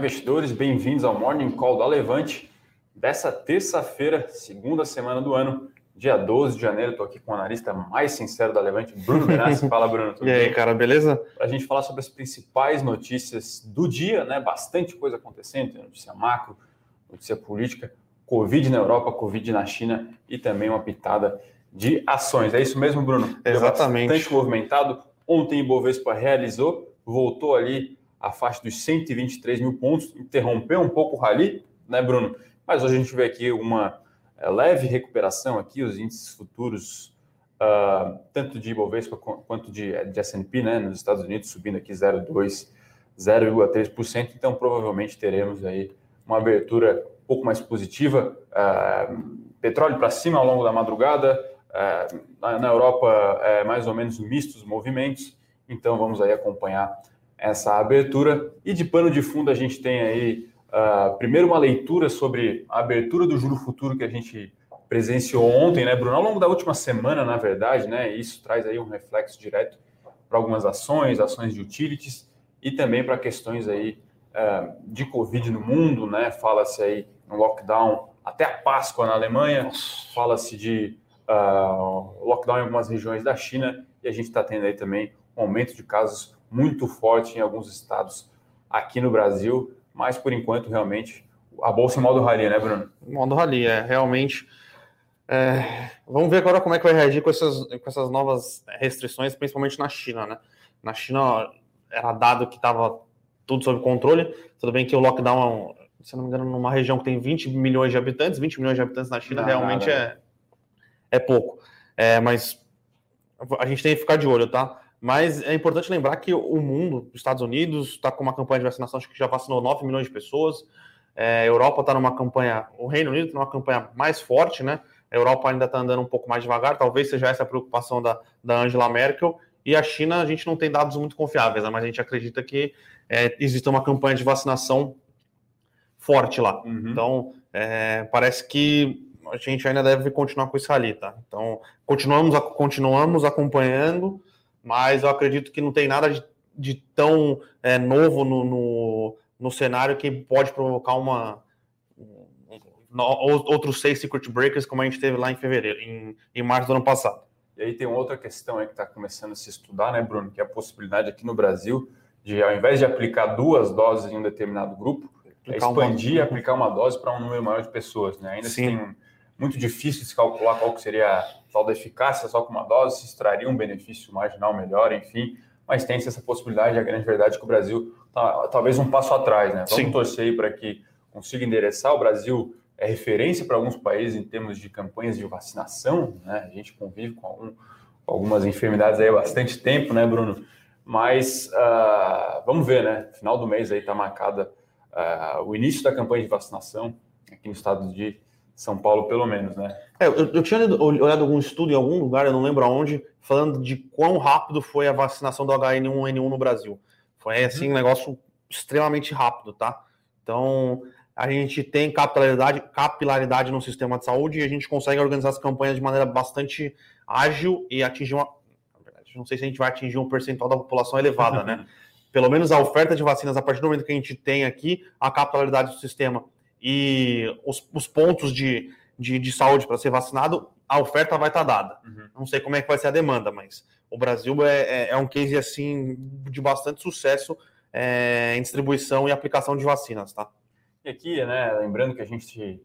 investidores, bem-vindos ao Morning Call da Levante dessa terça-feira, segunda semana do ano, dia 12 de janeiro. Estou aqui com o analista mais sincero da Levante, Bruno Benassi. Fala, Bruno. e aí, cara, beleza? Para a gente falar sobre as principais notícias do dia, né? Bastante coisa acontecendo, tem notícia macro, notícia política, Covid na Europa, Covid na China e também uma pitada de ações. É isso mesmo, Bruno? Exatamente. Bastante movimentado. Ontem o Bovespa realizou, voltou ali a faixa dos 123 mil pontos, interrompeu um pouco o rally, né, Bruno? Mas hoje a gente vê aqui uma é, leve recuperação aqui, os índices futuros, uh, tanto de Ibovespa quanto de, de S&P, né, nos Estados Unidos, subindo aqui 0,2%, 0,3%, então provavelmente teremos aí uma abertura um pouco mais positiva, uh, petróleo para cima ao longo da madrugada, uh, na Europa é mais ou menos mistos movimentos, então vamos aí acompanhar essa abertura. E de pano de fundo a gente tem aí, uh, primeiro, uma leitura sobre a abertura do juro futuro que a gente presenciou ontem, né, Bruno? Ao longo da última semana, na verdade, né? Isso traz aí um reflexo direto para algumas ações, ações de utilities e também para questões aí uh, de Covid no mundo, né? Fala-se aí no lockdown até a Páscoa na Alemanha, fala-se de uh, lockdown em algumas regiões da China e a gente está tendo aí também um aumento de casos muito forte em alguns estados aqui no Brasil, mas por enquanto realmente a bolsa em modo rally, né, Bruno? Modo rally, é realmente. É, vamos ver agora como é que vai reagir com essas, com essas novas restrições, principalmente na China, né? Na China era dado que estava tudo sob controle. Tudo bem que o lockdown, se não me engano, numa região que tem 20 milhões de habitantes, 20 milhões de habitantes na China, não, realmente é, é pouco. É, mas a gente tem que ficar de olho, tá? Mas é importante lembrar que o mundo, os Estados Unidos, está com uma campanha de vacinação, acho que já vacinou 9 milhões de pessoas. É, a Europa está numa campanha, o Reino Unido está numa campanha mais forte, né? A Europa ainda está andando um pouco mais devagar, talvez seja essa a preocupação da, da Angela Merkel. E a China, a gente não tem dados muito confiáveis, né? mas a gente acredita que é, existe uma campanha de vacinação forte lá. Uhum. Então, é, parece que a gente ainda deve continuar com isso ali, tá? Então, continuamos, continuamos acompanhando mas eu acredito que não tem nada de, de tão é, novo no, no, no, cenário que pode provocar uma um, outros seis secret breakers como a gente teve lá em fevereiro, em, em março do ano passado. E aí tem outra questão aí que está começando a se estudar, né, Bruno, que é a possibilidade aqui no Brasil de, ao invés de aplicar duas doses em um determinado grupo, é expandir e aplicar uma dose para um número maior de pessoas, né? Ainda Sim. tem muito difícil de se calcular qual que seria a tal da eficácia só com uma dose, se extraria um benefício marginal melhor, enfim, mas tem essa possibilidade, a grande verdade é que o Brasil está talvez um passo atrás, né? Vamos Sim. torcer para que consiga endereçar. O Brasil é referência para alguns países em termos de campanhas de vacinação, né? A gente convive com, algum, com algumas enfermidades aí há bastante tempo, né, Bruno? Mas uh, vamos ver, né? Final do mês aí está marcada uh, o início da campanha de vacinação aqui no estado de são Paulo, pelo menos, né? É, eu, eu, tinha olhado algum estudo em algum lugar, eu não lembro aonde, falando de quão rápido foi a vacinação do HN1N1 no Brasil. Foi assim uhum. um negócio extremamente rápido, tá? Então, a gente tem capilaridade, capilaridade no sistema de saúde e a gente consegue organizar as campanhas de maneira bastante ágil e atingir uma. Não sei se a gente vai atingir um percentual da população elevada, né? Pelo menos a oferta de vacinas, a partir do momento que a gente tem aqui, a capilaridade do sistema e os, os pontos de, de, de saúde para ser vacinado, a oferta vai estar tá dada. Uhum. Não sei como é que vai ser a demanda, mas o Brasil é, é, é um case assim de bastante sucesso é, em distribuição e aplicação de vacinas, tá? E aqui, né, lembrando que a gente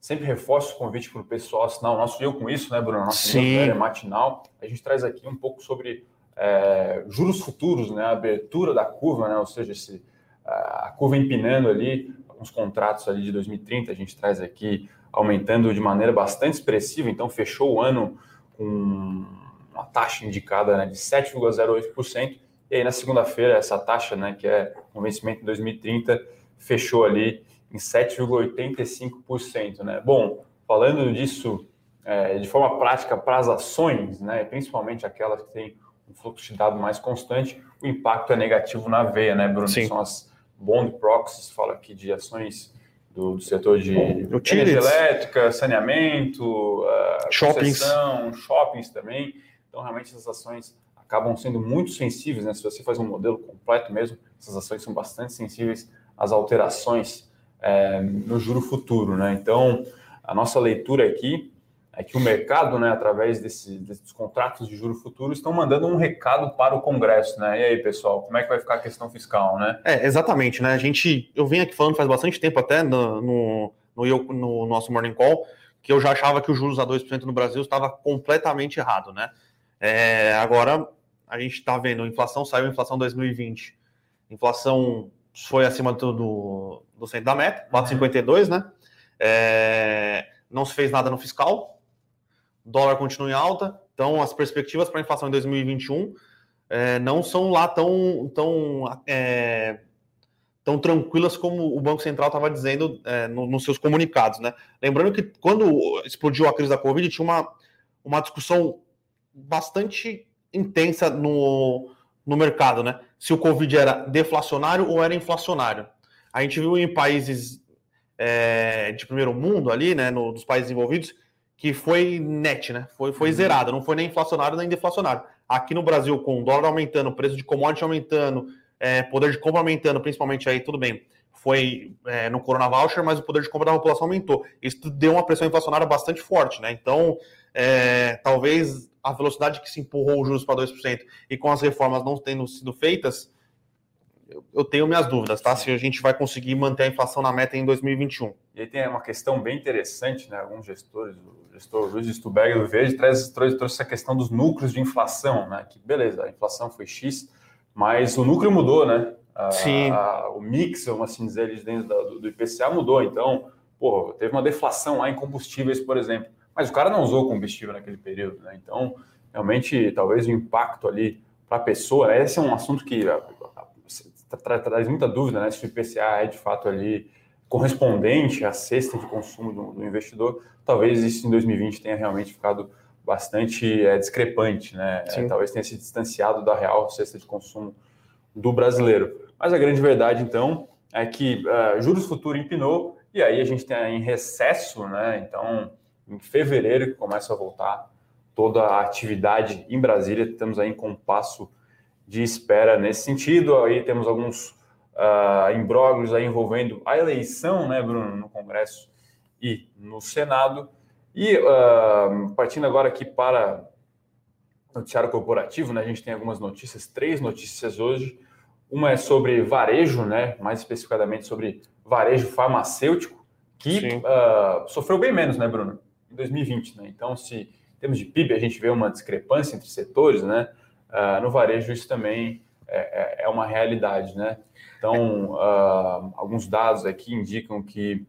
sempre reforça o convite para o pessoal assinar o nosso Eu Com Isso, né, Bruno? Nosso Sim. matinal. A gente traz aqui um pouco sobre é, juros futuros, né, a abertura da curva, né, ou seja, esse, a curva empinando ali, uns contratos ali de 2030, a gente traz aqui aumentando de maneira bastante expressiva, então fechou o ano com uma taxa indicada né, de 7,08%, e aí na segunda-feira essa taxa, né, que é o vencimento em 2030, fechou ali em 7,85%. Né? Bom, falando disso é, de forma prática para as ações, né, principalmente aquelas que têm um fluxo de dado mais constante, o impacto é negativo na veia, né, Bruno? Sim. São as bond proxies, fala aqui de ações do, do setor de energia elétrica, saneamento, uh, shoppings. shoppings também. Então, realmente, essas ações acabam sendo muito sensíveis, né? Se você faz um modelo completo mesmo, essas ações são bastante sensíveis as alterações é, no juro futuro. Né? Então, a nossa leitura aqui é que o mercado, né, através desse, desses contratos de juro futuro, estão mandando um recado para o Congresso, né? E aí, pessoal, como é que vai ficar a questão fiscal, né? É, exatamente, né? A gente, eu venho aqui falando faz bastante tempo até no, no, no, no nosso Morning Call, que eu já achava que os juros a 2% no Brasil estava completamente errado, né? É, agora a gente está vendo, a inflação saiu, a inflação 2020, inflação foi acima do, do centro da meta, 4,52, né? É, não se fez nada no fiscal, dólar continua em alta, então as perspectivas para a inflação em 2021 é, não são lá tão, tão, é, tão tranquilas como o Banco Central estava dizendo é, no, nos seus comunicados. Né? Lembrando que quando explodiu a crise da Covid, tinha uma, uma discussão bastante intensa no, no mercado, né? Se o Covid era deflacionário ou era inflacionário. A gente viu em países é, de primeiro mundo ali, né, no, dos países envolvidos, que foi net, né? Foi, foi uhum. zerado, não foi nem inflacionário nem deflacionário. Aqui no Brasil, com o dólar aumentando, o preço de commodity aumentando, é, poder de compra aumentando, principalmente aí, tudo bem, foi é, no Corona Voucher, mas o poder de compra da população aumentou. Isso deu uma pressão inflacionária bastante forte, né? Então, é, talvez a velocidade que se empurrou os juros para 2% e com as reformas não tendo sido feitas, eu tenho minhas dúvidas, tá? Se a gente vai conseguir manter a inflação na meta em 2021. E aí tem uma questão bem interessante, né? Alguns gestores, o gestor Luiz Stuberg do Verde traz, trouxe, trouxe essa questão dos núcleos de inflação, né? Que beleza, a inflação foi X, mas o núcleo mudou, né? A, Sim. A, o mix, vamos assim dizer, dentro do, do IPCA mudou. Então, pô, teve uma deflação lá em combustíveis, por exemplo. Mas o cara não usou combustível naquele período, né? Então, realmente, talvez o impacto ali para a pessoa, né? esse é um assunto que traz muita dúvida, né? Se o IPCA é de fato ali correspondente à cesta de consumo do, do investidor, talvez isso em 2020 tenha realmente ficado bastante é, discrepante, né? É, talvez tenha se distanciado da real cesta de consumo do brasileiro. Mas a grande verdade, então, é que uh, juros futuro empinou e aí a gente tem em recesso, né? Então, em fevereiro que começa a voltar toda a atividade em Brasília, estamos aí em compasso de espera nesse sentido. Aí temos alguns uh, imbróglios envolvendo a eleição, né, Bruno, no Congresso e no Senado. E uh, partindo agora aqui para o noticiário corporativo, né, a gente tem algumas notícias, três notícias hoje. Uma é sobre varejo, né, mais especificadamente sobre varejo farmacêutico, que uh, sofreu bem menos, né, Bruno, em 2020. Né? Então, se em termos de PIB a gente vê uma discrepância entre setores, né, uh, no varejo isso também é, é, é uma realidade, né? Então, uh, alguns dados aqui indicam que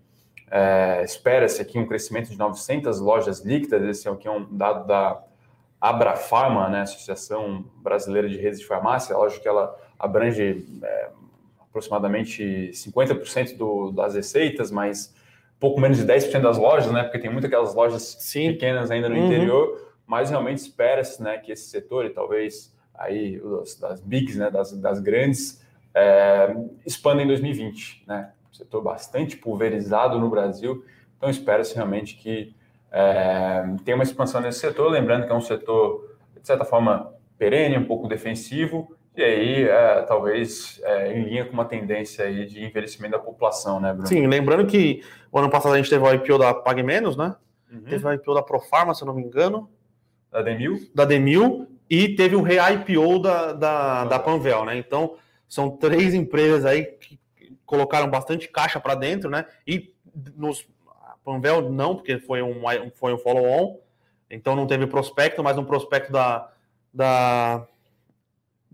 é, espera-se aqui um crescimento de 900 lojas líquidas, esse aqui é um dado da Abrafarma, né, Associação Brasileira de Redes de Farmácia, lógico que ela abrange é, aproximadamente 50% do, das receitas, mas pouco menos de 10% das lojas, né, porque tem muitas aquelas lojas Sim. pequenas ainda no uhum. interior, mas realmente espera-se né, que esse setor, e talvez aí das bigs, né, das, das grandes, é, expanda em 2020, né? setor bastante pulverizado no Brasil, então espera-se realmente que é, tenha uma expansão nesse setor, lembrando que é um setor, de certa forma, perene, um pouco defensivo, e aí é, talvez é, em linha com uma tendência aí de envelhecimento da população, né, Bruno? Sim, lembrando que o ano passado a gente teve o IPO da Pague Menos, né? Uhum. Teve o IPO da Profarma, se eu não me engano. Da Demil? Da Demil, e teve um re-IPO da, da, da Panvel, né? Então, são três empresas aí que colocaram bastante caixa para dentro, né? E nos Panvel não, porque foi um, foi um follow-on, então não teve prospecto, mas no prospecto da, da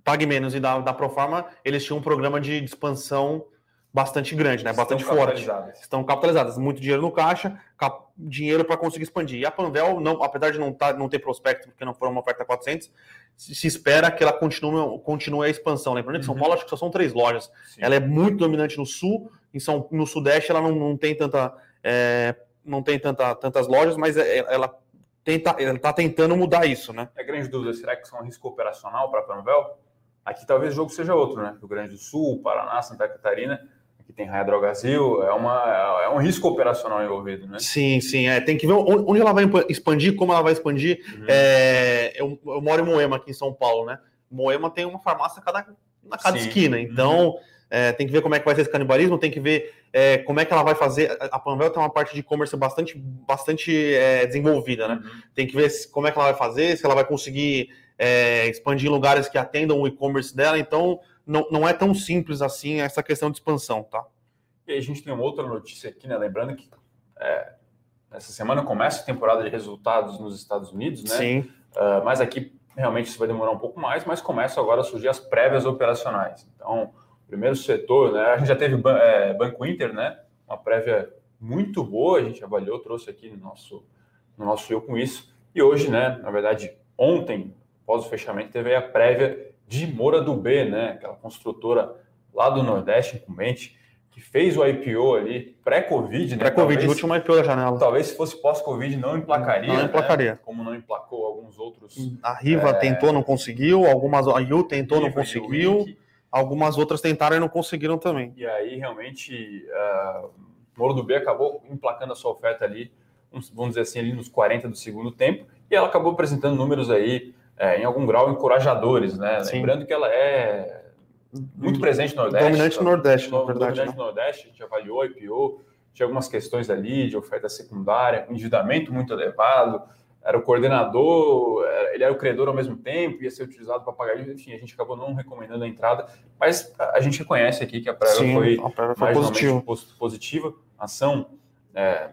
Pague Menos e da, da Profarma, eles tinham um programa de expansão bastante grande, né? Bastante Estão forte. Capitalizadas. Estão capitalizadas, muito dinheiro no caixa, cap... dinheiro para conseguir expandir. E a Panvel, não, apesar de não, tá, não ter prospecto, porque não foi uma oferta 400, se, espera que ela continue, continue a expansão. Lembrando que São uhum. Paulo acho que só são três lojas. Sim. Ela é muito dominante no sul, em São, no sudeste ela não, não tem tanta é, não tem tanta, tantas lojas, mas é, ela tenta, ela está tentando mudar isso, né? É grande dúvida, será que isso é um risco operacional para a Panvel? Aqui talvez o jogo seja outro, né? Rio Grande do Sul, Paraná, Santa Catarina que tem Raia Drogazil, é, uma, é um risco operacional envolvido, né? Sim, sim. É, tem que ver onde ela vai expandir, como ela vai expandir. Uhum. É, eu, eu, moro em Moema, aqui em São Paulo, né? Moema tem uma farmácia cada, na cada sim. esquina, então uhum. é, tem que ver como é que vai ser esse canibalismo, tem que ver é, como é que ela vai fazer. A Panvel tem uma parte de e-commerce bastante, bastante é, desenvolvida, né? Uhum. Tem que ver como é que ela vai fazer, se ela vai conseguir é, expandir em lugares que atendam o e-commerce dela. Então, não, não é tão simples assim essa questão de expansão, tá? E aí a gente tem uma outra notícia aqui, né? Lembrando que é, essa semana começa a temporada de resultados nos Estados Unidos, né? Sim. Uh, mas aqui realmente isso vai demorar um pouco mais, mas começam agora a surgir as prévias operacionais. Então, primeiro setor, né? A gente já teve é, Banco Inter, né? Uma prévia muito boa, a gente avaliou, trouxe aqui no nosso, no nosso eu com isso. E hoje, né? Na verdade, ontem, após o fechamento, teve a prévia de Moura do B, né? Aquela construtora lá do Nordeste, incumbente, que fez o IPO ali pré-Covid, né? Pré-Covid, último IPO da janela. Talvez se fosse pós-Covid não emplacaria. Não emplacaria. Né? Como não emplacou alguns outros. A Riva é... tentou, não conseguiu. Algumas, a Yu tentou, Riva não conseguiu. Algumas outras tentaram e não conseguiram também. E aí, realmente, uh, Moro do B acabou emplacando a sua oferta ali, vamos dizer assim, ali nos 40 do segundo tempo. E ela acabou apresentando números aí, é, em algum grau, encorajadores, né? Sim. Lembrando que ela é muito presente no Nordeste. Dominante no Nordeste, na verdade. Dominante no Nordeste, a gente avaliou, IPO, tinha algumas questões ali de oferta secundária, endividamento muito elevado, era o coordenador, ele era o credor ao mesmo tempo, ia ser utilizado para pagar enfim, a gente acabou não recomendando a entrada, mas a gente reconhece aqui que a prévia Sim, foi, a prévia foi positiva. positiva, ação, é,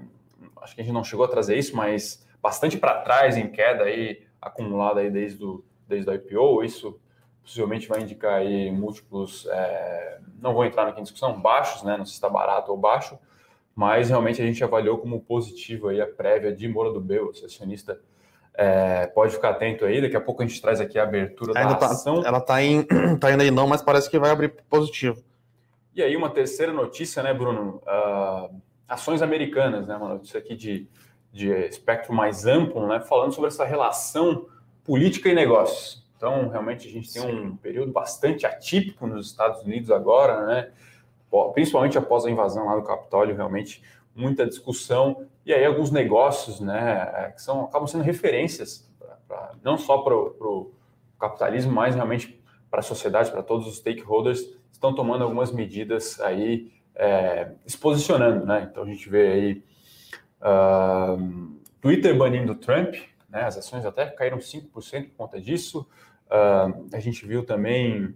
acho que a gente não chegou a trazer isso, mas bastante para trás em queda aí, acumulada aí desde o, desde o IPO, isso possivelmente vai indicar aí múltiplos, é, não vou entrar aqui em discussão, baixos, né? Não sei se está barato ou baixo, mas realmente a gente avaliou como positivo aí a prévia de Moura do B, o acionista é, pode ficar atento aí, daqui a pouco a gente traz aqui a abertura Ainda da tá, ação. Ela está em, tá indo aí não, mas parece que vai abrir positivo. E aí uma terceira notícia, né, Bruno? Uh, ações americanas, né, uma notícia aqui de, de espectro mais amplo, né, falando sobre essa relação política e negócios. Então, realmente, a gente tem um período bastante atípico nos Estados Unidos agora, né? Principalmente após a invasão lá do Capitólio, realmente muita discussão e aí alguns negócios, né, é, que são acabam sendo referências pra, pra, não só para o capitalismo, mas realmente para a sociedade, para todos os stakeholders, estão tomando algumas medidas aí, é, se posicionando, né? Então a gente vê aí uh, Twitter banindo Trump, né? As ações até caíram 5% por conta disso. Uh, a gente viu também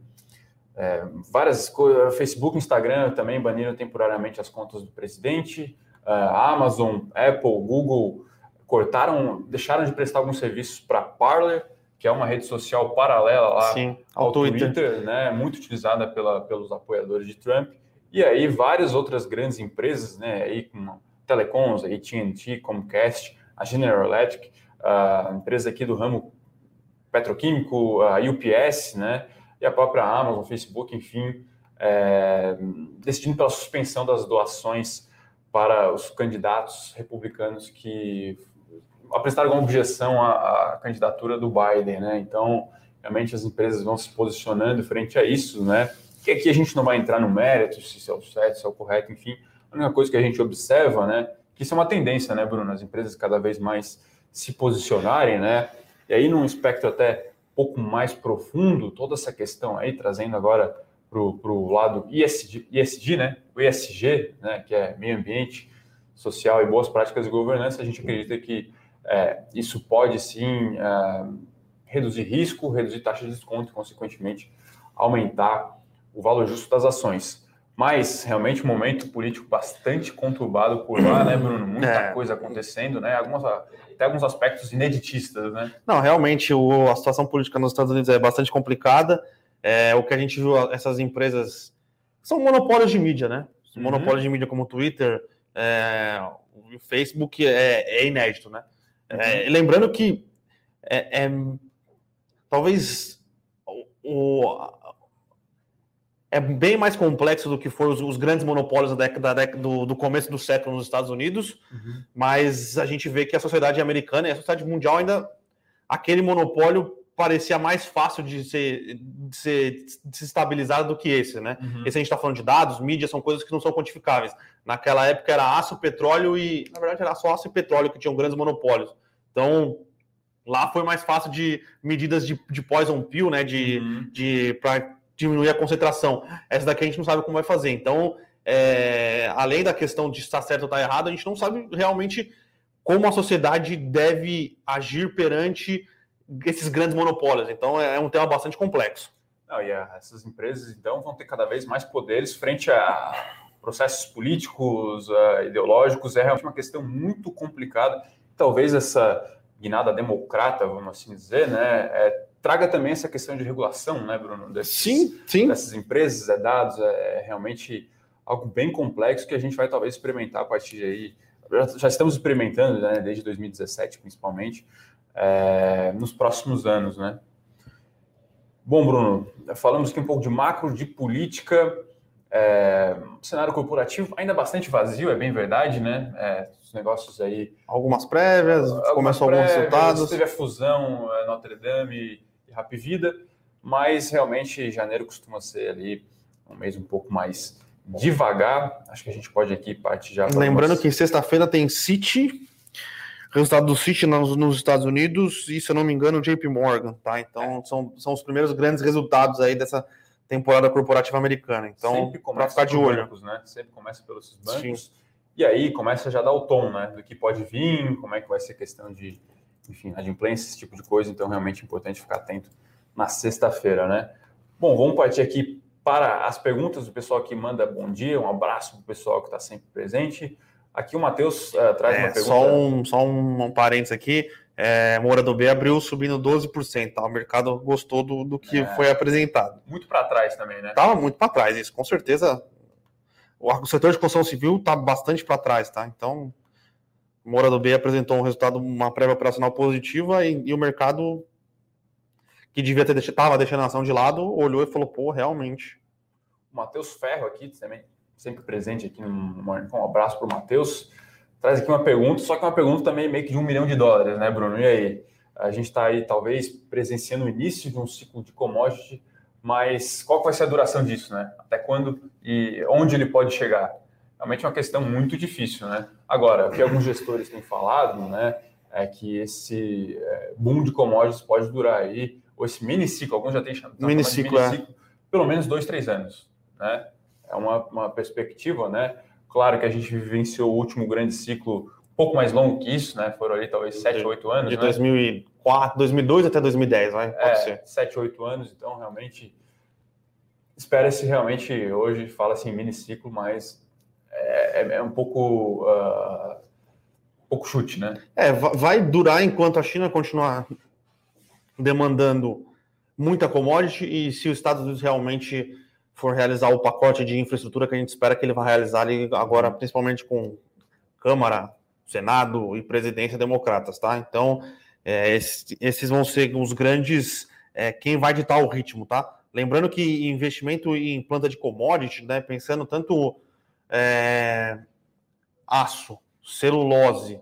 é, várias coisas, Facebook, Instagram também baniram temporariamente as contas do presidente, uh, Amazon, Apple, Google cortaram, deixaram de prestar alguns serviços para Parler, que é uma rede social paralela lá Sim, ao, ao Twitter, Twitter, né, muito utilizada pela, pelos apoiadores de Trump. E aí várias outras grandes empresas, né, aí com telecoms, AT&T, Comcast, a General Electric, a empresa aqui do ramo petroquímico, a UPS, né, e a própria Amazon, Facebook, enfim, é, decidindo pela suspensão das doações para os candidatos republicanos que apresentaram alguma objeção à, à, candidatura do Biden, né? Então, realmente as empresas vão se posicionando frente a isso, né? Que aqui a gente não vai entrar no mérito, se é o certo, se é o correto, enfim. A única coisa que a gente observa, né? Que isso é uma tendência, né, Bruno? As empresas cada vez mais se posicionarem, né? E aí, num espectro até um pouco mais profundo, toda essa questão aí, trazendo agora para o lado ISD, ISD, né? O ESG, né? Que é meio ambiente, social e boas práticas de governança, a gente acredita que é, isso pode sim é, reduzir risco, reduzir taxa de desconto e, consequentemente, aumentar o valor justo das ações. Mas realmente um momento político bastante conturbado por lá, né, Bruno? Muita é. coisa acontecendo, né? Algumas, até alguns aspectos ineditistas, né? Não, realmente o, a situação política nos Estados Unidos é bastante complicada. É, o que a gente viu, essas empresas são monopólios de mídia, né? Uhum. Monopólios de mídia como o Twitter, é, o Facebook é, é inédito, né? É, uhum. lembrando que é, é talvez o, é bem mais complexo do que foram os, os grandes monopólios da década, da década do, do, começo do século nos Estados Unidos, uhum. mas a gente vê que a sociedade americana e a sociedade mundial ainda aquele monopólio parecia mais fácil de ser, de ser de se estabilizar do que esse, né? Uhum. Esse a gente está falando de dados, mídia, são coisas que não são quantificáveis. Naquela época era aço, petróleo e, na verdade, era só aço e petróleo que tinham grandes monopólios. Então, lá foi mais fácil de medidas de, de poison pill, né? De, uhum. de para diminuir a concentração. Essa daqui a gente não sabe como vai fazer. Então, é, além da questão de estar certo ou estar errado, a gente não sabe realmente como a sociedade deve agir perante esses grandes monopólios. Então, é um tema bastante complexo. Não, e essas empresas, então, vão ter cada vez mais poderes frente a processos políticos, uh, ideológicos. É realmente uma questão muito complicada. Talvez essa guinada democrata, vamos assim dizer, né, é, traga também essa questão de regulação, né, Bruno? Desses, sim, sim. Dessas empresas, é dados, é, é realmente algo bem complexo que a gente vai talvez experimentar a partir de aí. Já, já estamos experimentando, né, desde 2017, principalmente, é, nos próximos anos, né? Bom, Bruno, falamos aqui um pouco de macro, de política, é, cenário corporativo ainda bastante vazio, é bem verdade, né? É, os negócios aí. Algumas prévias, algumas começou prévias, alguns resultados. Teve a fusão é, Notre Dame Rap Vida, mas realmente janeiro costuma ser ali um mês um pouco mais devagar. Acho que a gente pode aqui partir já. Lembrando que sexta-feira tem City resultado do City nos, nos, Estados Unidos e, se eu não me engano, JP Morgan, tá? Então, é. são, são os primeiros grandes resultados aí dessa temporada corporativa americana. Então, para ficar de olho. Bancos, né? Sempre começa pelos bancos. Sim. E aí começa já a dar o tom, né? Do que pode vir, como é que vai ser questão de, enfim, adimplência, esse tipo de coisa. Então, realmente é importante ficar atento na sexta-feira, né? Bom, vamos partir aqui para as perguntas do pessoal que manda bom dia. Um abraço para o pessoal que está sempre presente. Aqui o Matheus uh, traz é, uma pergunta. Só um, só um, um parênteses aqui. É, Moura do B abriu subindo 12%. Tá? O mercado gostou do, do que é, foi apresentado. Muito para trás também, né? Tava muito para trás, isso. Com certeza. O, o setor de construção civil está bastante para trás, tá? Então, Moura B apresentou um resultado, uma prévia operacional positiva e, e o mercado que devia ter deixado, tava deixando a ação de lado, olhou e falou, pô, realmente. O Matheus Ferro aqui também sempre presente aqui Morning Um abraço para o Matheus. Traz aqui uma pergunta, só que uma pergunta também meio que de um milhão de dólares, né, Bruno? E aí? A gente está aí, talvez, presenciando o início de um ciclo de commodity, mas qual vai ser a duração disso, né? Até quando e onde ele pode chegar? Realmente é uma questão muito difícil, né? Agora, o que alguns gestores têm falado, né, é que esse é, boom de commodities pode durar aí, ou esse mini ciclo, alguns já têm chamado mini ciclo, mini ciclo, é. pelo menos dois, três anos, né? é uma, uma perspectiva, né? Claro que a gente vivenciou o último grande ciclo um pouco mais longo que isso, né? Foram ali talvez 7, 8 anos. De né? 2004, 2002 até 2010, vai? Pode é, ser. 7, 8 anos, então realmente espera-se realmente hoje, fala assim mini ciclo, mas é, é, é um pouco uh, um pouco chute, né? É, vai durar enquanto a China continuar demandando muita commodity e se os Estados Unidos realmente for realizar o pacote de infraestrutura que a gente espera que ele vai realizar ali agora, principalmente com Câmara, Senado e presidência democratas, tá? Então, é, esses vão ser os grandes, é, quem vai ditar o ritmo, tá? Lembrando que investimento em planta de commodity, né, pensando tanto é, aço, celulose,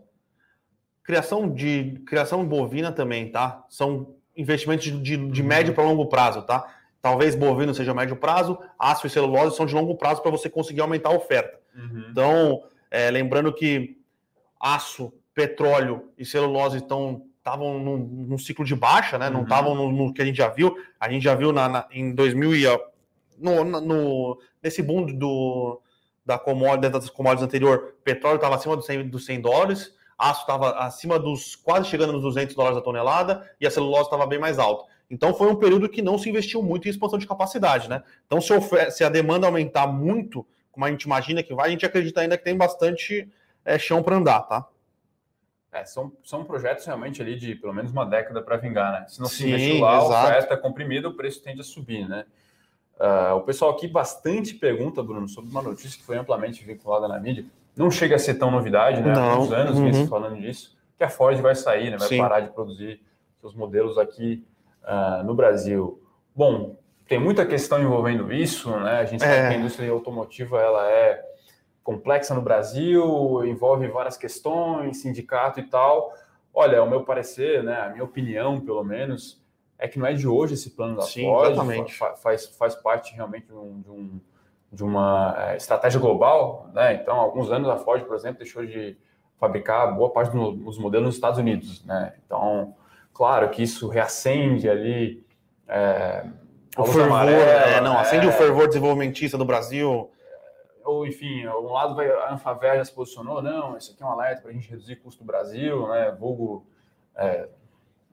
criação de criação bovina também, tá? São investimentos de, de, de médio para longo prazo, tá? Talvez bovino seja médio prazo, aço e celulose são de longo prazo para você conseguir aumentar a oferta. Uhum. Então, é, lembrando que aço, petróleo e celulose estão estavam num, num, ciclo de baixa, né? Não estavam uhum. no, no, que a gente já viu. A gente já viu na, na em 2000 e no, no, nesse boom do, da commodity, das commodities anterior, petróleo estava acima dos 100, dos 100 dólares, aço estava acima dos quase chegando nos 200 dólares a tonelada e a celulose estava bem mais alta. Então foi um período que não se investiu muito em expansão de capacidade, né? Então se, se a demanda aumentar muito, como a gente imagina que vai, a gente acredita ainda que tem bastante é, chão para andar, tá? É, são, são projetos realmente ali de pelo menos uma década para vingar, né? Se não Sim, se investiu lá, exato. a oferta é comprimida, o preço tende a subir, né? Uh, o pessoal aqui bastante pergunta, Bruno, sobre uma notícia que foi amplamente vinculada na mídia. Não chega a ser tão novidade, né? Há uns anos uhum. falando disso, que a Ford vai sair, né? Vai Sim. parar de produzir seus modelos aqui uh, no Brasil. Bom, tem muita questão envolvendo isso, né? A gente sabe é. que a indústria automotiva ela é complexa no Brasil, envolve várias questões, sindicato e tal. Olha, o meu parecer, né, a minha opinião, pelo menos, é que não é de hoje esse plano da Sim, Ford, exatamente. faz, faz parte realmente de, um, de, um, de uma é, estratégia global, né? Então, alguns anos a Ford, por exemplo, deixou de fabricar boa parte dos modelos nos Estados Unidos, né? Então, Claro que isso reacende ali é, o fervor, amarela, é, não, acende o fervor desenvolvimentista do Brasil. Ou, enfim, um lado vai, a Anfaver já se posicionou, não, isso aqui é um alerta para a gente reduzir o custo do Brasil, né? Vulgo é,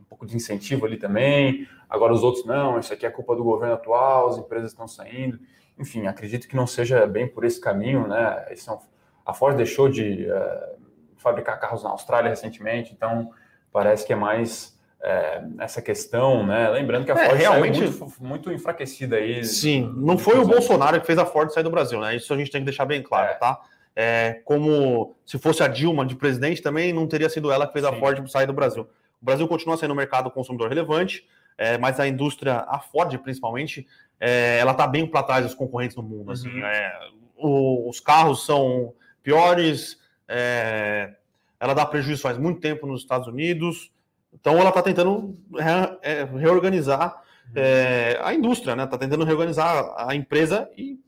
pouco de incentivo ali também. Agora os outros, não, isso aqui é culpa do governo atual, as empresas estão saindo. Enfim, acredito que não seja bem por esse caminho, né? É um, a Ford deixou de é, fabricar carros na Austrália recentemente, então parece que é mais é, essa questão, né? Lembrando que a é, Ford realmente muito, muito, enfraquecida aí. Sim, não foi o Bolsonaro que fez a Ford sair do Brasil, né? Isso a gente tem que deixar bem claro, é. tá? É, como se fosse a Dilma de presidente, também não teria sido ela que fez Sim. a Ford sair do Brasil. O Brasil continua sendo um mercado consumidor relevante, é, mas a indústria, a Ford principalmente, é, ela está bem para trás dos concorrentes no mundo. Assim, uhum. É, o, os carros são piores, é, ela dá prejuízo faz muito tempo nos Estados Unidos, então ela está tentando re, é, reorganizar é, a indústria, né? Está tentando reorganizar a empresa e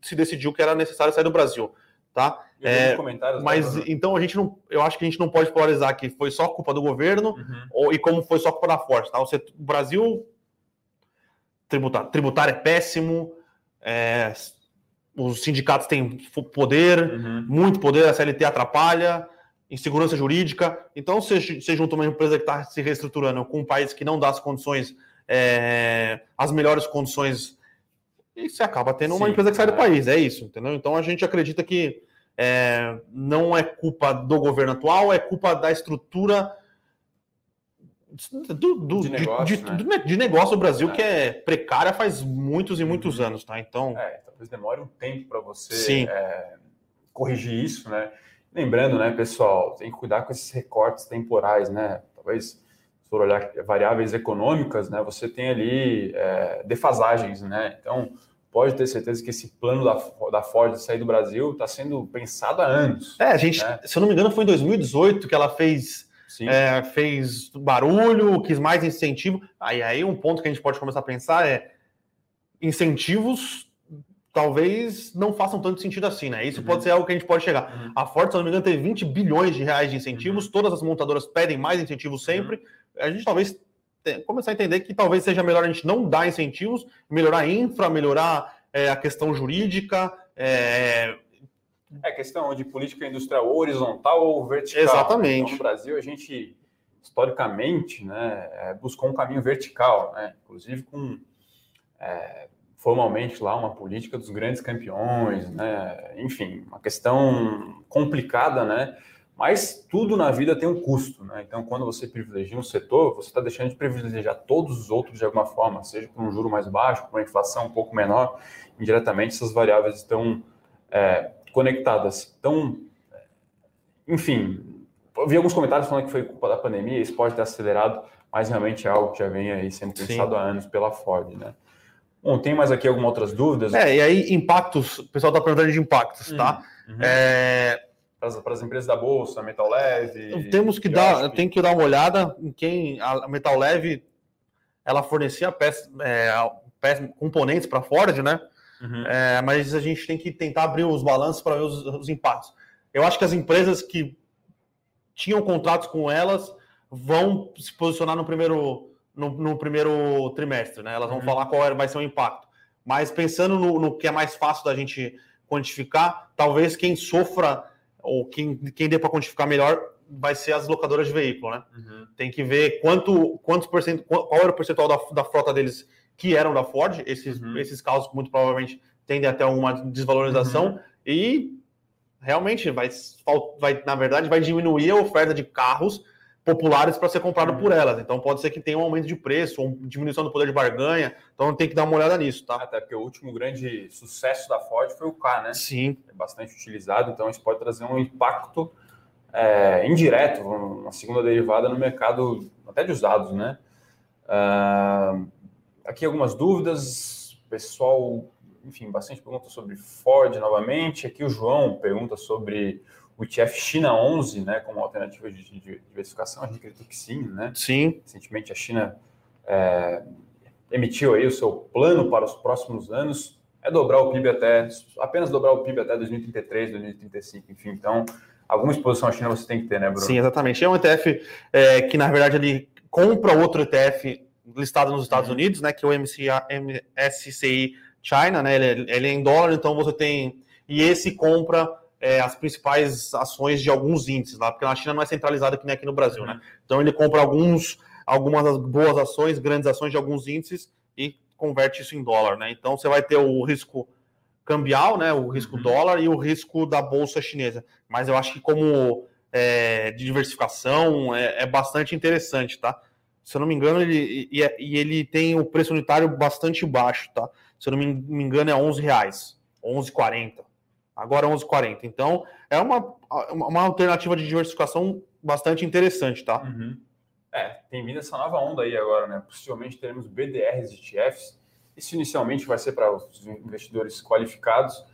se decidiu que era necessário sair do Brasil, tá? É, mas então a gente não, eu acho que a gente não pode polarizar que foi só culpa do governo uhum. ou e como foi só culpa da Ford, tá? O, setor, o Brasil tributário, tributário é péssimo, é, os sindicatos têm poder, uhum. muito poder, a CLT atrapalha insegurança jurídica. Então, você, você junta uma empresa que está se reestruturando com um país que não dá as condições, é, as melhores condições, e você acaba tendo Sim, uma empresa que sai do país. É isso, entendeu? Então, a gente acredita que é, não é culpa do governo atual, é culpa da estrutura do, do, de, negócio, de, né? de, de, negócio do Brasil, é. que é precária faz muitos e muitos uhum. anos, tá? Então. É, talvez demore um tempo para você é, corrigir isso, né? Lembrando, né, pessoal, tem que cuidar com esses recortes temporais, né? Talvez, for olhar variáveis econômicas, né, você tem ali é, defasagens, né? Então, pode ter certeza que esse plano da, da Ford de sair do Brasil está sendo pensado há anos. É, a gente, né? se eu não me engano, foi em 2018 que ela fez, é, fez barulho, quis mais incentivo. Aí, aí um ponto que a gente pode começar a pensar é incentivos talvez não façam tanto sentido assim, né? Isso uhum. pode ser algo que a gente pode chegar. Uhum. A Ford, se não me engano, teve 20 bilhões de reais de incentivos, uhum. todas as montadoras pedem mais incentivos sempre. A gente talvez começar a entender que talvez seja melhor a gente não dar incentivos, melhorar a infra, melhorar é, a questão jurídica. É... é questão de política industrial horizontal ou vertical. Exatamente. Então, no Brasil, a gente, historicamente, né, é, buscou um caminho vertical, né? inclusive com é, formalmente lá uma política dos grandes campeões, né? Enfim, uma questão complicada, né? Mas tudo na vida tem um custo, né? Então, quando você privilegia um setor, você está deixando de privilegiar todos os outros de alguma forma, seja por um juro mais baixo, por uma inflação um pouco menor. Indiretamente, essas variáveis estão é, conectadas. Então, enfim, eu vi alguns comentários falando que foi culpa da pandemia, isso pode ter acelerado, mas realmente é algo que já vem aí sendo pensado Sim. há anos pela Ford, né? Bom, tem mais aqui algumas outras dúvidas? É, e aí, impactos, o pessoal está perguntando de impactos, tá? Uhum. É... Para as empresas da Bolsa, Metal Leve. Temos que dar, tem que dar uma olhada em quem a Metal Leve ela fornecia peça, é, componentes para a Ford, né? Uhum. É, mas a gente tem que tentar abrir os balanços para ver os, os impactos. Eu acho que as empresas que tinham contratos com elas vão se posicionar no primeiro no, no primeiro trimestre, né? Elas vão uhum. falar qual vai ser o impacto. Mas pensando no, no, que é mais fácil da gente quantificar, talvez quem sofra ou quem, quem dê para quantificar melhor vai ser as locadoras de veículo, né? Uhum. Tem que ver quanto, quantos por cento, qual era o percentual da, da frota deles que eram da Ford. Esses, uhum. esses carros muito provavelmente tendem até uma desvalorização uhum. e realmente vai, vai, na verdade, vai diminuir a oferta de carros populares para ser comprado por elas. Então pode ser que tenha um aumento de preço, ou diminuição do poder de barganha. Então tem que dar uma olhada nisso, tá? Até porque o último grande sucesso da Ford foi o K, né? Sim. Bastante utilizado, então isso pode trazer um impacto é, indireto, uma segunda derivada no mercado até de usados, né? Uh, aqui algumas dúvidas, pessoal, enfim, bastante perguntas sobre Ford novamente. Aqui o João pergunta sobre o ETF China 11, né, como alternativa de diversificação, a gente acredita que sim, né? Sim. Recentemente a China é, emitiu aí o seu plano para os próximos anos, é dobrar o PIB até, apenas dobrar o PIB até 2033, 2035, enfim, então alguma exposição à China você tem que ter, né, Bruno? Sim, exatamente. É um ETF é, que, na verdade, ele compra outro ETF listado nos Estados uhum. Unidos, né? Que é o MCA, MSCI China, né? Ele, ele, é em dólar, então você tem. E esse compra é, as principais ações de alguns índices lá, porque na China não é centralizado que nem aqui no Brasil, né? Então ele compra alguns, algumas boas ações, grandes ações de alguns índices e converte isso em dólar, né? Então você vai ter o risco cambial, né? O risco uhum. dólar e o risco da bolsa chinesa. Mas eu acho que como é, de diversificação é, é, bastante interessante, tá? Se eu não me engano, ele e, e, ele tem o preço unitário bastante baixo, tá? Se eu não me engano, é 11 reais, 11,40 agora 11,40. Então, é uma, uma alternativa de diversificação bastante interessante, tá? Uhum. É, tem vindo essa nova onda aí agora, né? Possivelmente teremos BDRs e ETFs. Isso inicialmente vai ser para os investidores qualificados,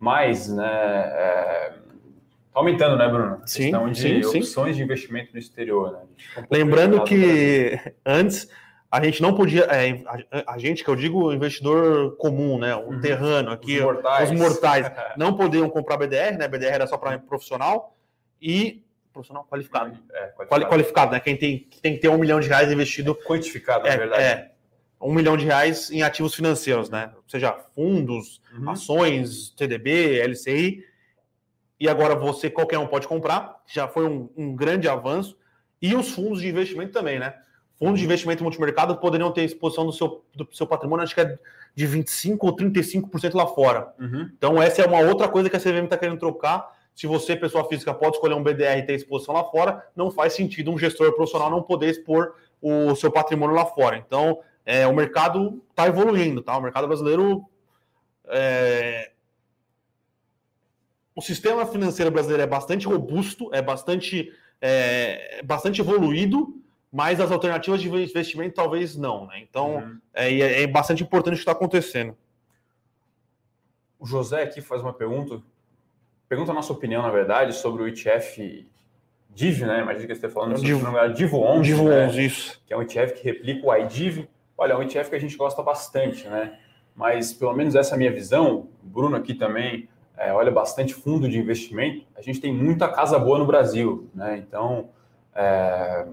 mas, né, é, tá aumentando, né, Bruno? A sim, questão de sim, opções sim. de investimento no exterior, né? Um Lembrando que antes a gente não podia, é, a, a, gente que eu digo investidor comum, né, um uhum. terrano aqui, os mortais. os mortais, não podiam comprar BDR, né, BDR era só para profissional e profissional qualificado, é, qualificado. qualificado, né, quem tem, tem que ter um milhão de reais investido, é quantificado, é, verdade. É, um milhão de reais em ativos financeiros, né, seja fundos, uhum. ações, TDB, LCI, e agora você, qualquer um pode comprar, já foi um, um grande avanço, e os fundos de investimento também, né, fundos de investimento multimercado poderiam ter exposição do seu, do seu patrimônio, acho que é de 25% ou 35% lá fora. Uhum. Então, essa é uma outra coisa que a CVM está querendo trocar. Se você, pessoa física, pode escolher um BDR e ter exposição lá fora, não faz sentido um gestor profissional não poder expor o seu patrimônio lá fora. Então, é, o mercado está evoluindo, tá? O mercado brasileiro. É... O sistema financeiro brasileiro é bastante robusto, é bastante, é, bastante evoluído, mas as alternativas de investimento talvez não, né? Então uhum. é, é, bastante importante o que está acontecendo. O José aqui faz uma pergunta, pergunta a nossa opinião, na verdade, sobre o ETF DIV, né? Imagina que você está falando sobre Divo, o Divo 11, Divo 11 né? isso. que é um ETF que replica o iDiv. Olha, é um ETF que a gente gosta bastante, né? Mas pelo menos essa é a minha visão, o Bruno aqui também é, olha bastante fundo de investimento. A gente tem muita casa boa no Brasil, né? Então, é,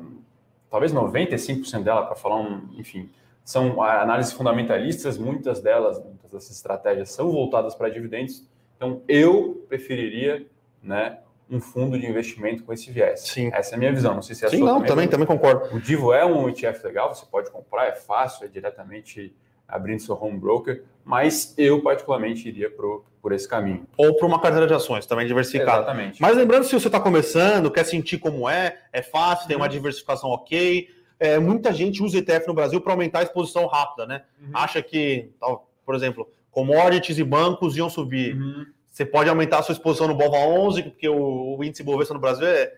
talvez 95% dela, para falar um, enfim, são análises fundamentalistas, muitas delas, muitas dessas estratégias são voltadas para dividendos. Então, eu preferiria, né, um fundo de investimento com esse viés. Sim. Essa é a minha visão. Não sei se é a Sim, sua não, também, também, também concordo. O Divo é um ETF legal, você pode comprar, é fácil, é diretamente abrindo seu home broker, mas eu particularmente iria pro, por esse caminho. Ou para uma carteira de ações, também diversificada. Exatamente. Mas lembrando, se você está começando, quer sentir como é, é fácil, tem uma uhum. diversificação ok. É, muita gente usa ETF no Brasil para aumentar a exposição rápida, né? Uhum. Acha que, por exemplo, commodities e bancos iam subir. Uhum. Você pode aumentar a sua exposição no BOVA 11, porque o, o índice Bovespa no Brasil é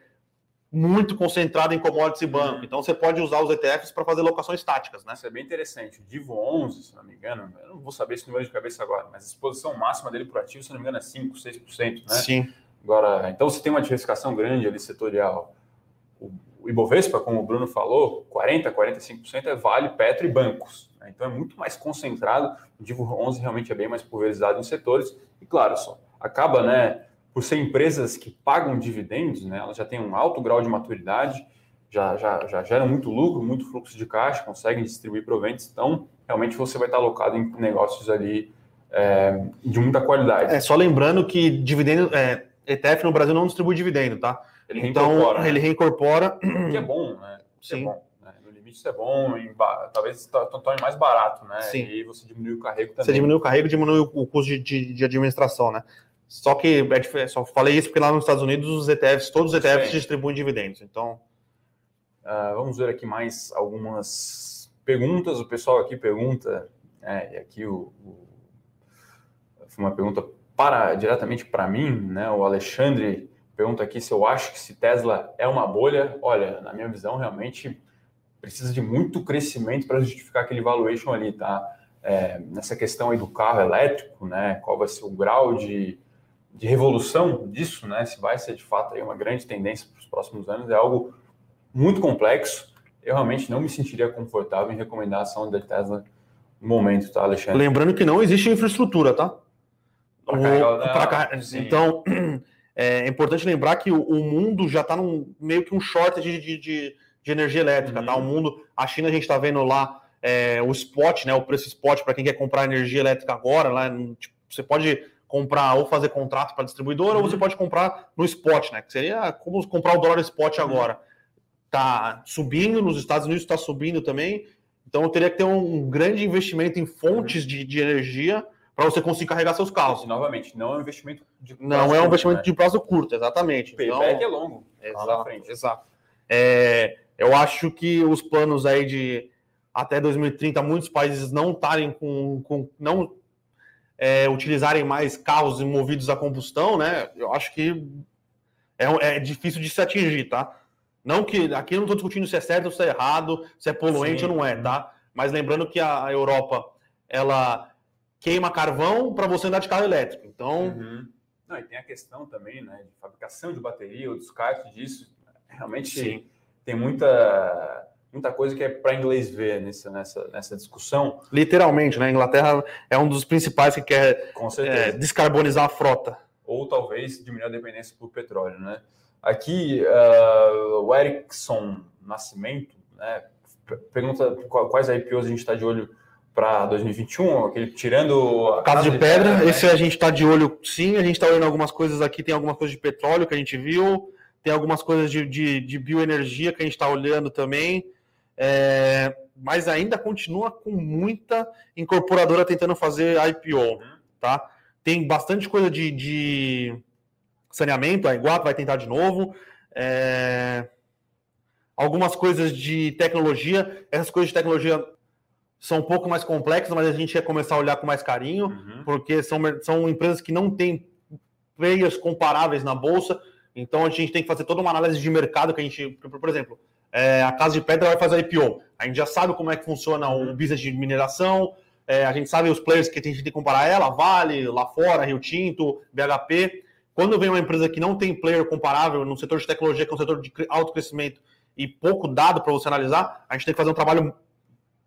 muito concentrado em commodities e banco. Uhum. Então você pode usar os ETFs para fazer locações táticas, né? Isso é bem interessante. O Divo 11, se não me engano, eu não vou saber esse número de cabeça agora, mas a exposição máxima dele para ativo, se não me engano, é 5, 6%, né? Sim. Agora, então você tem uma diversificação grande ali setorial. O, Ibovespa, como o Bruno falou, 40, 45% é Vale, Petro e bancos. Né? Então é muito mais concentrado. O Divo 11 realmente é bem mais pulverizado em setores. E claro, só acaba, né? por ser empresas que pagam dividendos, né, elas já têm um alto grau de maturidade, já, já, já geram muito lucro, muito fluxo de caixa, conseguem distribuir proventos, então realmente você vai estar alocado em negócios ali é, de muita qualidade. É, só lembrando que dividendo, é, ETF no Brasil não distribui dividendo, tá? Ele então, reincorpora. Né? ele reincorpora. Que é bom, né? É Sim. É bom, né? No limite isso é bom, em, talvez torne mais barato, né? Sim. E você diminui o carrego também. Você diminui o carrego, diminui o custo de, de, de administração, né? Só que é só falei isso porque lá nos Estados Unidos os ETFs, todos os ETFs Sim. distribuem dividendos. Então, uh, vamos ver aqui mais algumas perguntas. O pessoal aqui pergunta, é, e aqui o, o, foi uma pergunta para diretamente para mim, né? O Alexandre pergunta aqui se eu acho que se Tesla é uma bolha. Olha, na minha visão, realmente precisa de muito crescimento para justificar aquele valuation ali, tá? É, nessa questão aí do carro elétrico, né? Qual vai ser o grau de de revolução disso, né? Se vai ser de fato aí uma grande tendência para os próximos anos, é algo muito complexo. Eu realmente não me sentiria confortável em recomendar a ação da Tesla no momento, tá, Alexandre? Lembrando que não existe infraestrutura, tá? Pra carregar, car... Então, é importante lembrar que o, mundo já está num meio que um short de, de, de, energia elétrica, uhum. tá? O mundo, a China a gente está vendo lá é, o spot, né, o preço spot para quem quer comprar energia elétrica agora, lá, tipo, você pode comprar ou fazer contrato para distribuidora, uhum. ou você pode comprar no spot, né? Que seria como comprar o dólar spot uhum. agora. Tá subindo, nos Estados Unidos está subindo também. Então eu teria que ter um, grande investimento em fontes uhum. de, de energia para você conseguir carregar seus carros. E, novamente, não é um investimento de prazo Não é um investimento né? de prazo curto, exatamente. O payback então, é longo. Exato. exato. É, eu acho que os planos aí de até 2030, muitos países não estarem com, com não é, utilizarem mais carros movidos a combustão, né? Eu acho que é, é difícil de se atingir, tá? Não que aqui eu não estou discutindo se é certo ou se é errado, se é poluente Sim. ou não é, tá? Mas lembrando que a Europa ela queima carvão para você andar de carro elétrico. Então, uhum. não, e tem a questão também, né, de fabricação de bateria, o descarte disso. Realmente Sim. tem muita muita coisa que é para inglês ver nessa, nessa, nessa discussão. Literalmente, né? A Inglaterra é um dos principais que quer é, descarbonizar a frota. Ou talvez diminuir a dependência por petróleo, né? Aqui, uh, o Erickson Nascimento né, pergunta quais IPOs a gente está de olho para 2021, aquele, tirando a casa, de, de pedra, pedra né? esse a gente está de olho sim, a gente está olhando algumas coisas aqui, tem algumas coisas de petróleo que a gente viu, tem algumas coisas de, de, de bioenergia que a gente está olhando também, é, mas ainda continua com muita incorporadora tentando fazer IPO, tá? Tem bastante coisa de, de saneamento, a Iguato vai tentar de novo. É, algumas coisas de tecnologia, essas coisas de tecnologia são um pouco mais complexas, mas a gente ia começar a olhar com mais carinho, uhum. porque são, são empresas que não têm players comparáveis na bolsa, então a gente tem que fazer toda uma análise de mercado que a gente, por exemplo, é, a Casa de Pedra vai fazer IPO. A gente já sabe como é que funciona o uhum. business de mineração, é, a gente sabe os players que a gente tem que comparar ela, Vale, lá fora, Rio Tinto, BHP. Quando vem uma empresa que não tem player comparável no setor de tecnologia, que é um setor de alto crescimento e pouco dado para você analisar, a gente tem que fazer um trabalho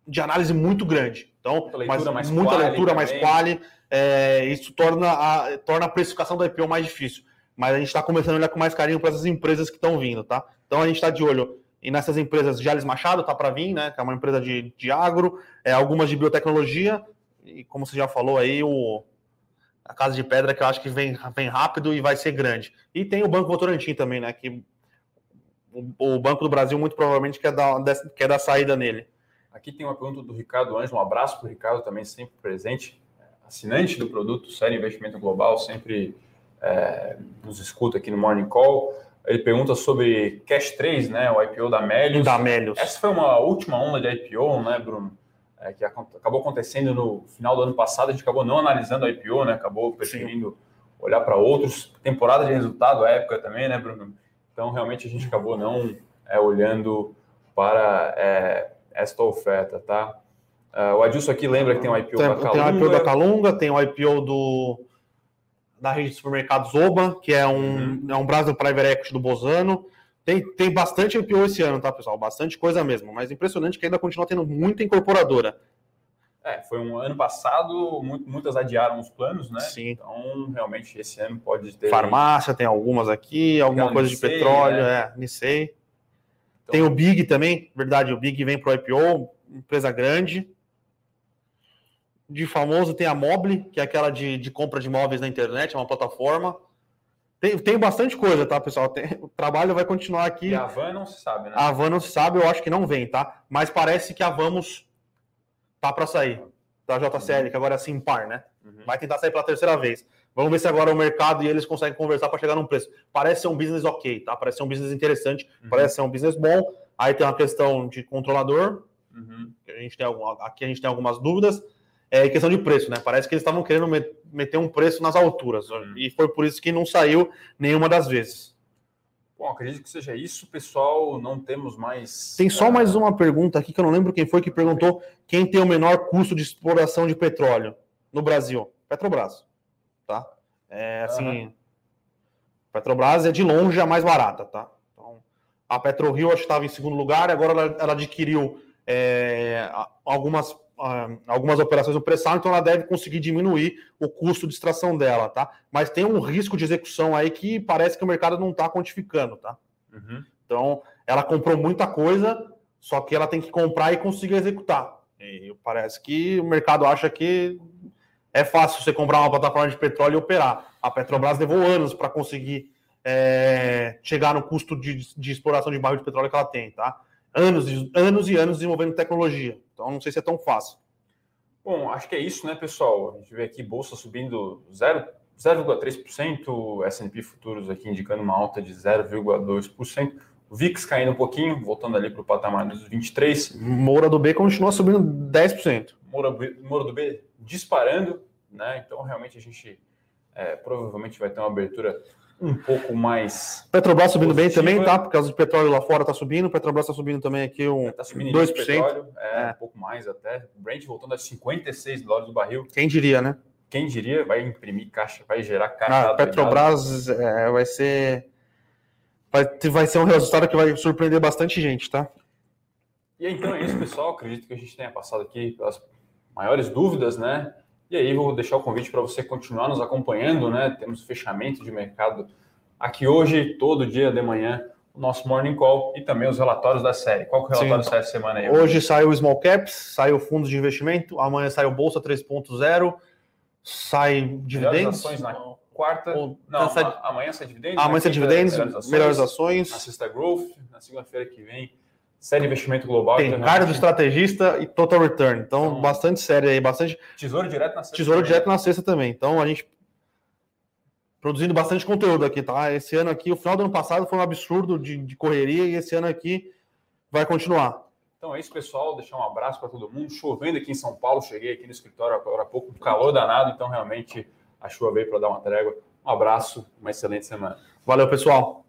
de análise muito grande. Então, muita leitura mais, muita quali, leitura mais quali, é, isso torna a, torna a precificação do IPO mais difícil. Mas a gente está começando a olhar com mais carinho para essas empresas que estão vindo, tá? Então a gente está de olho e nessas empresas, Jales Machado está para vir, né? Que é uma empresa de, de agro, é, algumas de biotecnologia, e como você já falou aí, o, a Casa de Pedra, que eu acho que vem, vem rápido e vai ser grande. E tem o Banco Votorantim também, né? Que o, o Banco do Brasil muito provavelmente quer dar, quer dar saída nele. Aqui tem uma pergunta do Ricardo Anjo, um abraço para o Ricardo também, sempre presente, assinante do produto Série Investimento Global, sempre é, nos escuta aqui no Morning Call. Ele pergunta sobre Cash 3, né, o IPO da Melius. Da Melius. Essa foi uma última onda de IPO, né, Bruno? É, que acabou acontecendo no final do ano passado. A gente acabou não analisando a IPO, né? Acabou preferindo Sim. olhar para outros. Temporada de resultado, à época também, né, Bruno? Então, realmente, a gente acabou não é, olhando para é, esta oferta, tá? Uh, o Adilson aqui lembra que tem um IPO tem, da Calunga. Tem o IPO da Calunga, tem o IPO do da rede de supermercados Oba, que é um, uhum. é um braço do private equity do Bozano. Tem, tem bastante IPO esse ano, tá, pessoal? Bastante coisa mesmo. Mas impressionante que ainda continua tendo muita incorporadora. É, foi um ano passado, muitas adiaram os planos, né? Sim. Então, realmente, esse ano pode ter. Farmácia, tem algumas aqui, alguma coisa de petróleo, né? é, Nicei. Então... Tem o Big também, verdade, o Big vem para o IPO, empresa grande de famoso tem a Mobile, que é aquela de, de compra de imóveis na internet, é uma plataforma. Tem, tem bastante coisa, tá, pessoal? Tem, o trabalho vai continuar aqui. E a Van não se sabe, né? A Van não se sabe, eu acho que não vem, tá? Mas parece que a Vamos tá para sair da JCL, uhum. que agora é Simpar, né? Uhum. Vai tentar sair pela terceira vez. Vamos ver se agora o mercado e eles conseguem conversar para chegar num preço. Parece ser um business ok, tá? Parece ser um business interessante, uhum. parece ser um business bom. Aí tem uma questão de controlador. Uhum. A gente tem algum, aqui a gente tem algumas dúvidas é questão de preço, né? Parece que eles estavam querendo meter um preço nas alturas. Hum. E foi por isso que não saiu nenhuma das vezes. Bom, acredito que seja isso, pessoal. Não temos mais. Tem só mais uma pergunta aqui que eu não lembro quem foi que perguntou quem tem o menor custo de exploração de petróleo no Brasil. Petrobras. Tá? É assim. Uhum. Petrobras é de longe a mais barata, tá? Então, a PetroRio acho que estava em segundo lugar, agora ela, ela adquiriu é, algumas algumas operações no pré-sal, então ela deve conseguir diminuir o custo de extração dela, tá? Mas tem um risco de execução aí que parece que o mercado não está quantificando, tá? Uhum. Então, ela comprou muita coisa, só que ela tem que comprar e conseguir executar. E parece que o mercado acha que é fácil você comprar uma plataforma de petróleo e operar. A Petrobras levou anos para conseguir é, chegar no custo de, de, exploração de barril de petróleo que ela tem, tá? Anos, anos e anos desenvolvendo tecnologia. Então não sei se é tão fácil. Bom, acho que é isso, né, pessoal? A gente vê aqui bolsa subindo 0,3%, S&P futuros aqui indicando uma alta de 0,2%. O VIX caindo um pouquinho, voltando ali para o patamar dos 23. Moura do B continua subindo 10%. Moura, Moura do B disparando, né? Então realmente a gente é, provavelmente vai ter uma abertura um pouco mais. Petrobras subindo positiva. bem também, tá? Por causa do petróleo lá fora tá subindo, Petrobras tá subindo também aqui um tá subindo 2%. Petróleo, é, é, um pouco mais até. O Brent voltando a 56 dólares do barril. Quem diria, né? Quem diria, vai imprimir caixa, vai gerar caixa. Ah, Petrobras é, vai ser vai, vai ser um resultado que vai surpreender bastante gente, tá? E então é isso, pessoal. Acredito que a gente tenha passado aqui pelas maiores dúvidas, né? E aí vou deixar o convite para você continuar nos acompanhando, né? Temos fechamento de mercado aqui hoje, todo dia de manhã, o nosso Morning Call e também os relatórios da série. Qual que é o relatório Sim. sai essa semana aí? Hoje saiu o Small Caps, saiu o Fundo de Investimento, amanhã sai o Bolsa 3.0, sai dividendos. ações na quarta. Ou, não, sai... amanhã sai dividendos. Amanhã sai dividendos, melhores ações. Melhores ações. Na sexta Growth, na segunda-feira que vem série de investimento global. Tem cara do estrategista e total return. Então, então, bastante série aí, bastante. Tesouro direto na sexta. Tesouro também. direto na sexta também. Então, a gente produzindo bastante conteúdo aqui, tá? Esse ano aqui, o final do ano passado foi um absurdo de, de correria e esse ano aqui vai continuar. Então é isso, pessoal. Deixar um abraço para todo mundo. Chovendo aqui em São Paulo, cheguei aqui no escritório agora há pouco, calor danado, então realmente a chuva veio para dar uma trégua. Um abraço, uma excelente semana. Valeu, pessoal.